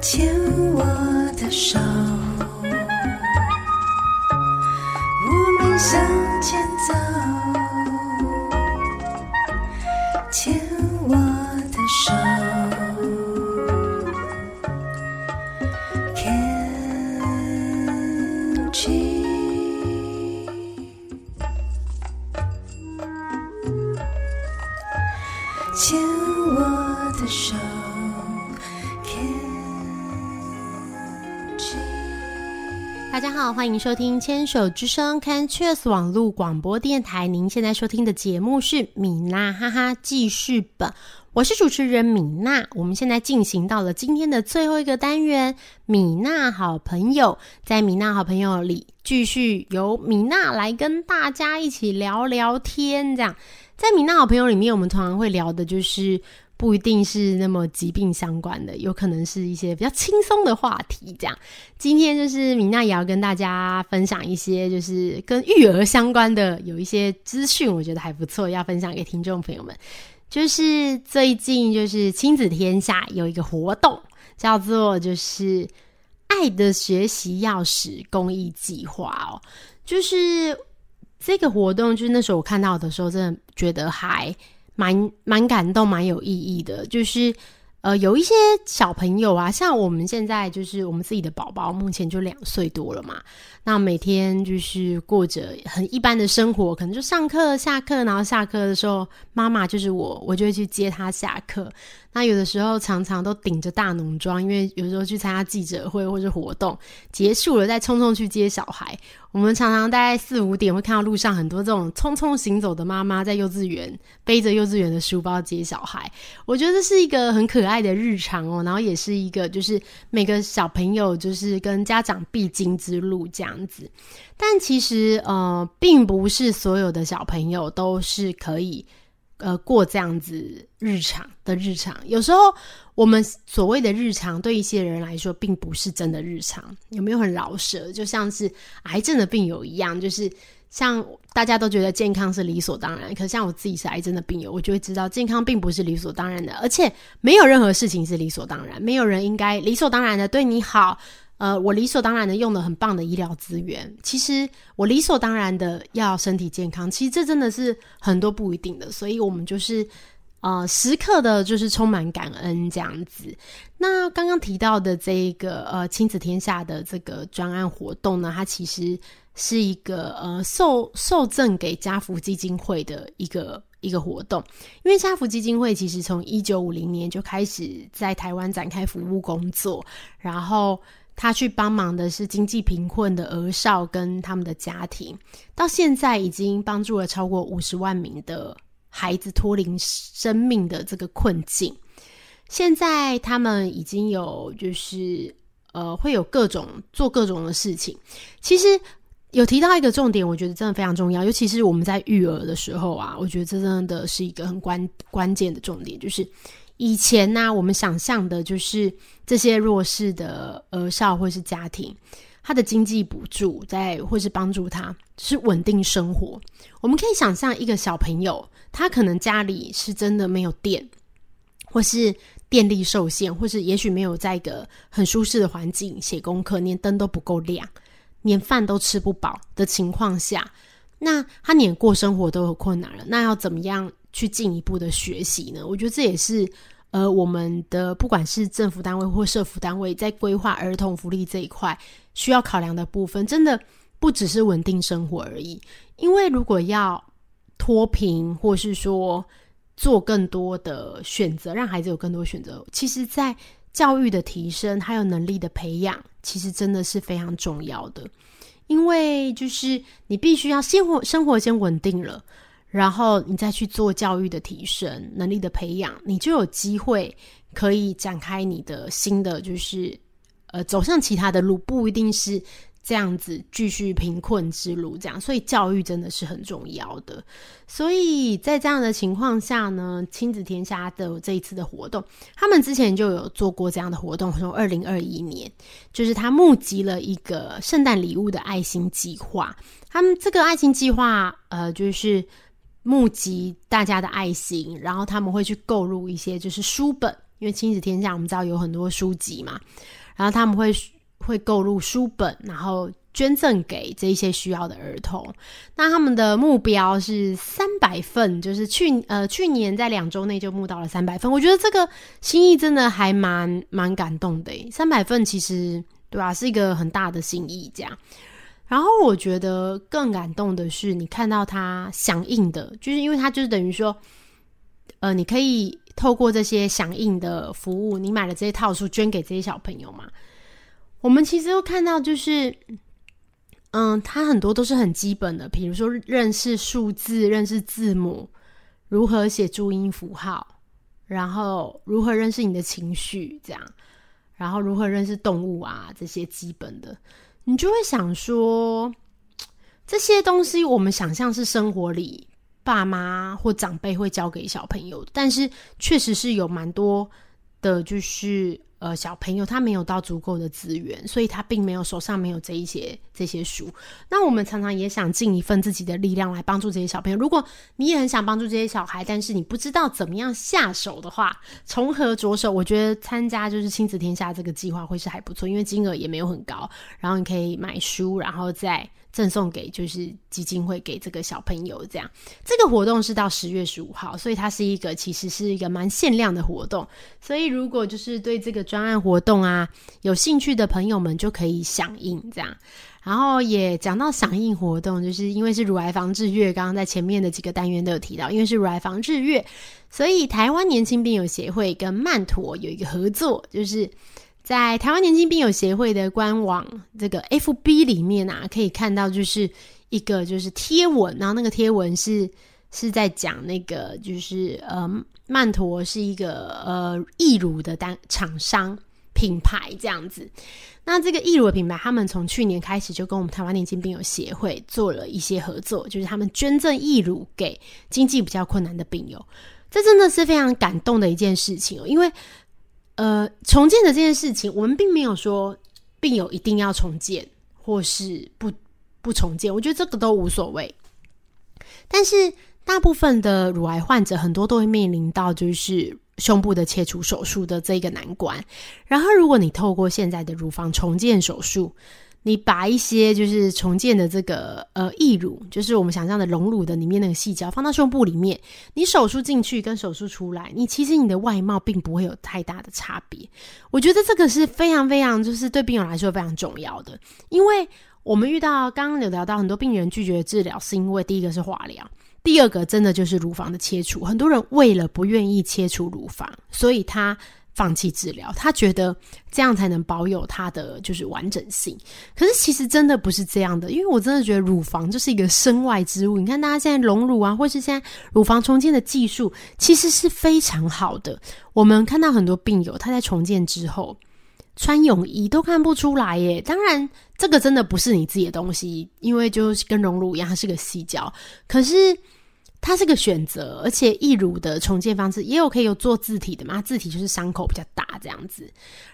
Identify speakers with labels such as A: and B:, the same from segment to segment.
A: 牵我的手，
B: 好，欢迎收听牵手之声 Can c h e s 网络广播电台。您现在收听的节目是米娜哈哈记事本，我是主持人米娜。我们现在进行到了今天的最后一个单元——米娜好朋友。在米娜好朋友里，继续由米娜来跟大家一起聊聊天。这样，在米娜好朋友里面，我们通常会聊的就是。不一定是那么疾病相关的，有可能是一些比较轻松的话题。这样，今天就是米娜也要跟大家分享一些，就是跟育儿相关的有一些资讯，我觉得还不错，要分享给听众朋友们。就是最近就是亲子天下有一个活动，叫做就是爱的学习钥匙公益计划哦，就是这个活动，就是那时候我看到的时候，真的觉得还。蛮蛮感动，蛮有意义的。就是呃，有一些小朋友啊，像我们现在就是我们自己的宝宝，目前就两岁多了嘛。那每天就是过着很一般的生活，可能就上课、下课，然后下课的时候，妈妈就是我，我就会去接他下课。那有的时候常常都顶着大浓妆，因为有时候去参加记者会或者活动结束了，再匆匆去接小孩。我们常常大概四五点会看到路上很多这种匆匆行走的妈妈在幼稚园背着幼稚园的书包接小孩。我觉得这是一个很可爱爱的日常哦，然后也是一个就是每个小朋友就是跟家长必经之路这样子。但其实呃，并不是所有的小朋友都是可以。呃，过这样子日常的日常，有时候我们所谓的日常，对一些人来说，并不是真的日常。有没有很饶舌？就像是癌症的病友一样，就是像大家都觉得健康是理所当然，可像我自己是癌症的病友，我就会知道健康并不是理所当然的，而且没有任何事情是理所当然，没有人应该理所当然的对你好。呃，我理所当然的用了很棒的医疗资源，其实我理所当然的要身体健康，其实这真的是很多不一定的，所以我们就是呃时刻的就是充满感恩这样子。那刚刚提到的这一个呃亲子天下的这个专案活动呢，它其实是一个呃受受赠给家福基金会的一个一个活动，因为家福基金会其实从一九五零年就开始在台湾展开服务工作，然后。他去帮忙的是经济贫困的儿少跟他们的家庭，到现在已经帮助了超过五十万名的孩子脱离生命的这个困境。现在他们已经有就是呃会有各种做各种的事情。其实有提到一个重点，我觉得真的非常重要，尤其是我们在育儿的时候啊，我觉得这真的是一个很关关键的重点，就是。以前呢，我们想象的就是这些弱势的儿少或是家庭，他的经济补助在或是帮助他是稳定生活。我们可以想象一个小朋友，他可能家里是真的没有电，或是电力受限，或是也许没有在一个很舒适的环境写功课，连灯都不够亮，连饭都吃不饱的情况下，那他连过生活都有困难了，那要怎么样？去进一步的学习呢？我觉得这也是呃，我们的不管是政府单位或社福单位在规划儿童福利这一块需要考量的部分，真的不只是稳定生活而已。因为如果要脱贫，或是说做更多的选择，让孩子有更多选择，其实，在教育的提升还有能力的培养，其实真的是非常重要的。因为就是你必须要先活生活先稳定了。然后你再去做教育的提升、能力的培养，你就有机会可以展开你的新的，就是呃走向其他的路，不一定是这样子继续贫困之路这样。所以教育真的是很重要的。所以在这样的情况下呢，亲子天下的这一次的活动，他们之前就有做过这样的活动，从二零二一年，就是他募集了一个圣诞礼物的爱心计划。他们这个爱心计划，呃，就是。募集大家的爱心，然后他们会去购入一些就是书本，因为亲子天下我们知道有很多书籍嘛，然后他们会会购入书本，然后捐赠给这些需要的儿童。那他们的目标是三百份，就是去呃去年在两周内就募到了三百份。我觉得这个心意真的还蛮蛮感动的，三百份其实对吧，是一个很大的心意这样。然后我觉得更感动的是，你看到他响应的，就是因为他就是等于说，呃，你可以透过这些响应的服务，你买了这些套书捐给这些小朋友嘛。我们其实又看到，就是，嗯，他很多都是很基本的，比如说认识数字、认识字母、如何写注音符号，然后如何认识你的情绪，这样，然后如何认识动物啊，这些基本的。你就会想说，这些东西我们想象是生活里爸妈或长辈会教给小朋友，但是确实是有蛮多的，就是。呃，小朋友他没有到足够的资源，所以他并没有手上没有这一些这些书。那我们常常也想尽一份自己的力量来帮助这些小朋友。如果你也很想帮助这些小孩，但是你不知道怎么样下手的话，从何着手？我觉得参加就是亲子天下这个计划会是还不错，因为金额也没有很高，然后你可以买书，然后再。赠送给就是基金会给这个小朋友这样，这个活动是到十月十五号，所以它是一个其实是一个蛮限量的活动。所以如果就是对这个专案活动啊有兴趣的朋友们，就可以响应这样。然后也讲到响应活动，就是因为是乳癌防治月，刚刚在前面的几个单元都有提到，因为是乳癌防治月，所以台湾年轻病友协会跟曼陀有一个合作，就是。在台湾年轻病友协会的官网这个 FB 里面啊，可以看到就是一个就是贴文，然后那个贴文是是在讲那个就是呃曼陀是一个呃义乳的单厂商品牌这样子。那这个义乳的品牌，他们从去年开始就跟我们台湾年轻病友协会做了一些合作，就是他们捐赠义乳给经济比较困难的病友，这真的是非常感动的一件事情哦，因为。呃，重建的这件事情，我们并没有说病友一定要重建，或是不不重建。我觉得这个都无所谓。但是大部分的乳癌患者，很多都会面临到就是胸部的切除手术的这个难关。然后，如果你透过现在的乳房重建手术，你把一些就是重建的这个呃义乳，就是我们想象的隆乳的里面那个细胶放到胸部里面，你手术进去跟手术出来，你其实你的外貌并不会有太大的差别。我觉得这个是非常非常就是对病人来说非常重要的，因为我们遇到刚刚有聊到很多病人拒绝治疗，是因为第一个是化疗，第二个真的就是乳房的切除，很多人为了不愿意切除乳房，所以他。放弃治疗，他觉得这样才能保有他的就是完整性。可是其实真的不是这样的，因为我真的觉得乳房就是一个身外之物。你看大家现在隆乳啊，或是现在乳房重建的技术，其实是非常好的。我们看到很多病友他在重建之后穿泳衣都看不出来耶。当然，这个真的不是你自己的东西，因为就跟隆乳一样，它是个细胶。可是。它是个选择，而且义乳的重建方式也有可以有做字体的嘛？字体就是伤口比较大这样子。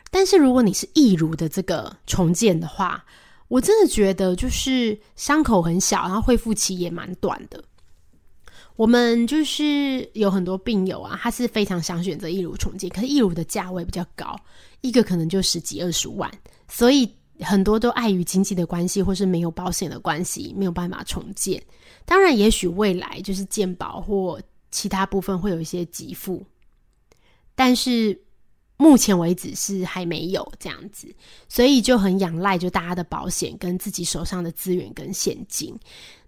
B: 但是如果你是义乳的这个重建的话，我真的觉得就是伤口很小，然后恢复期也蛮短的。我们就是有很多病友啊，他是非常想选择义乳重建，可是义乳的价位比较高，一个可能就十几二十万，所以很多都碍于经济的关系，或是没有保险的关系，没有办法重建。当然，也许未来就是健保或其他部分会有一些给付，但是目前为止是还没有这样子，所以就很仰赖就大家的保险跟自己手上的资源跟现金。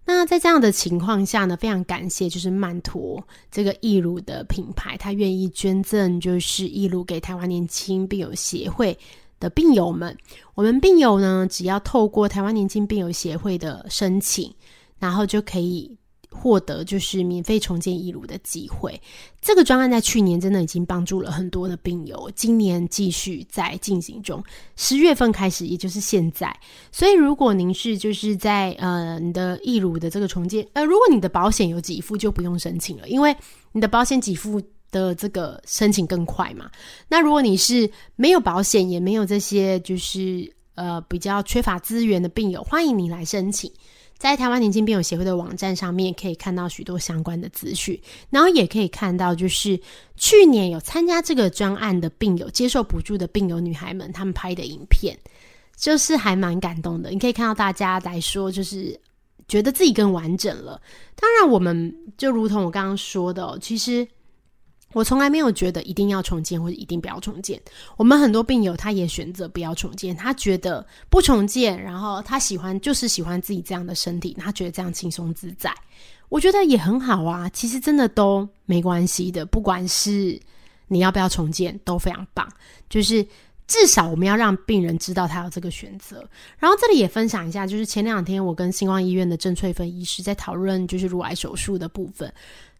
B: 那在这样的情况下呢，非常感谢就是曼陀这个义乳的品牌，他愿意捐赠就是义乳给台湾年轻病友协会的病友们。我们病友呢，只要透过台湾年轻病友协会的申请。然后就可以获得就是免费重建义乳的机会。这个专案在去年真的已经帮助了很多的病友，今年继续在进行中。十月份开始，也就是现在。所以如果您是就是在呃你的义乳的这个重建，呃如果你的保险有给付，就不用申请了，因为你的保险给付的这个申请更快嘛。那如果你是没有保险，也没有这些就是呃比较缺乏资源的病友，欢迎你来申请。在台湾年轻病友协会的网站上面可以看到许多相关的资讯，然后也可以看到，就是去年有参加这个专案的病友、接受补助的病友女孩们，他们拍的影片，就是还蛮感动的。你可以看到大家来说，就是觉得自己更完整了。当然，我们就如同我刚刚说的，其实。我从来没有觉得一定要重建或者一定不要重建。我们很多病友他也选择不要重建，他觉得不重建，然后他喜欢就是喜欢自己这样的身体，他觉得这样轻松自在。我觉得也很好啊，其实真的都没关系的，不管是你要不要重建都非常棒。就是至少我们要让病人知道他有这个选择。然后这里也分享一下，就是前两天我跟星光医院的郑翠芬医师在讨论，就是乳癌手术的部分。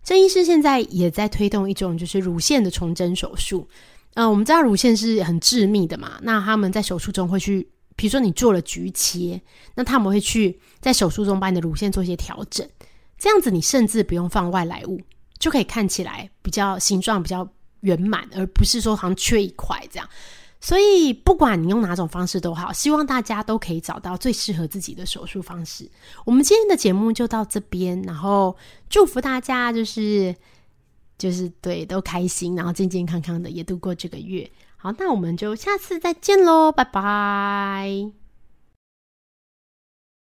B: 郑医师现在也在推动一种就是乳腺的重整手术。呃，我们知道乳腺是很致密的嘛，那他们在手术中会去，比如说你做了局切，那他们会去在手术中把你的乳腺做一些调整，这样子你甚至不用放外来物，就可以看起来比较形状比较圆满，而不是说好像缺一块这样。所以，不管你用哪种方式都好，希望大家都可以找到最适合自己的手术方式。我们今天的节目就到这边，然后祝福大家，就是就是对都开心，然后健健康康的也度过这个月。好，那我们就下次再见喽，拜拜。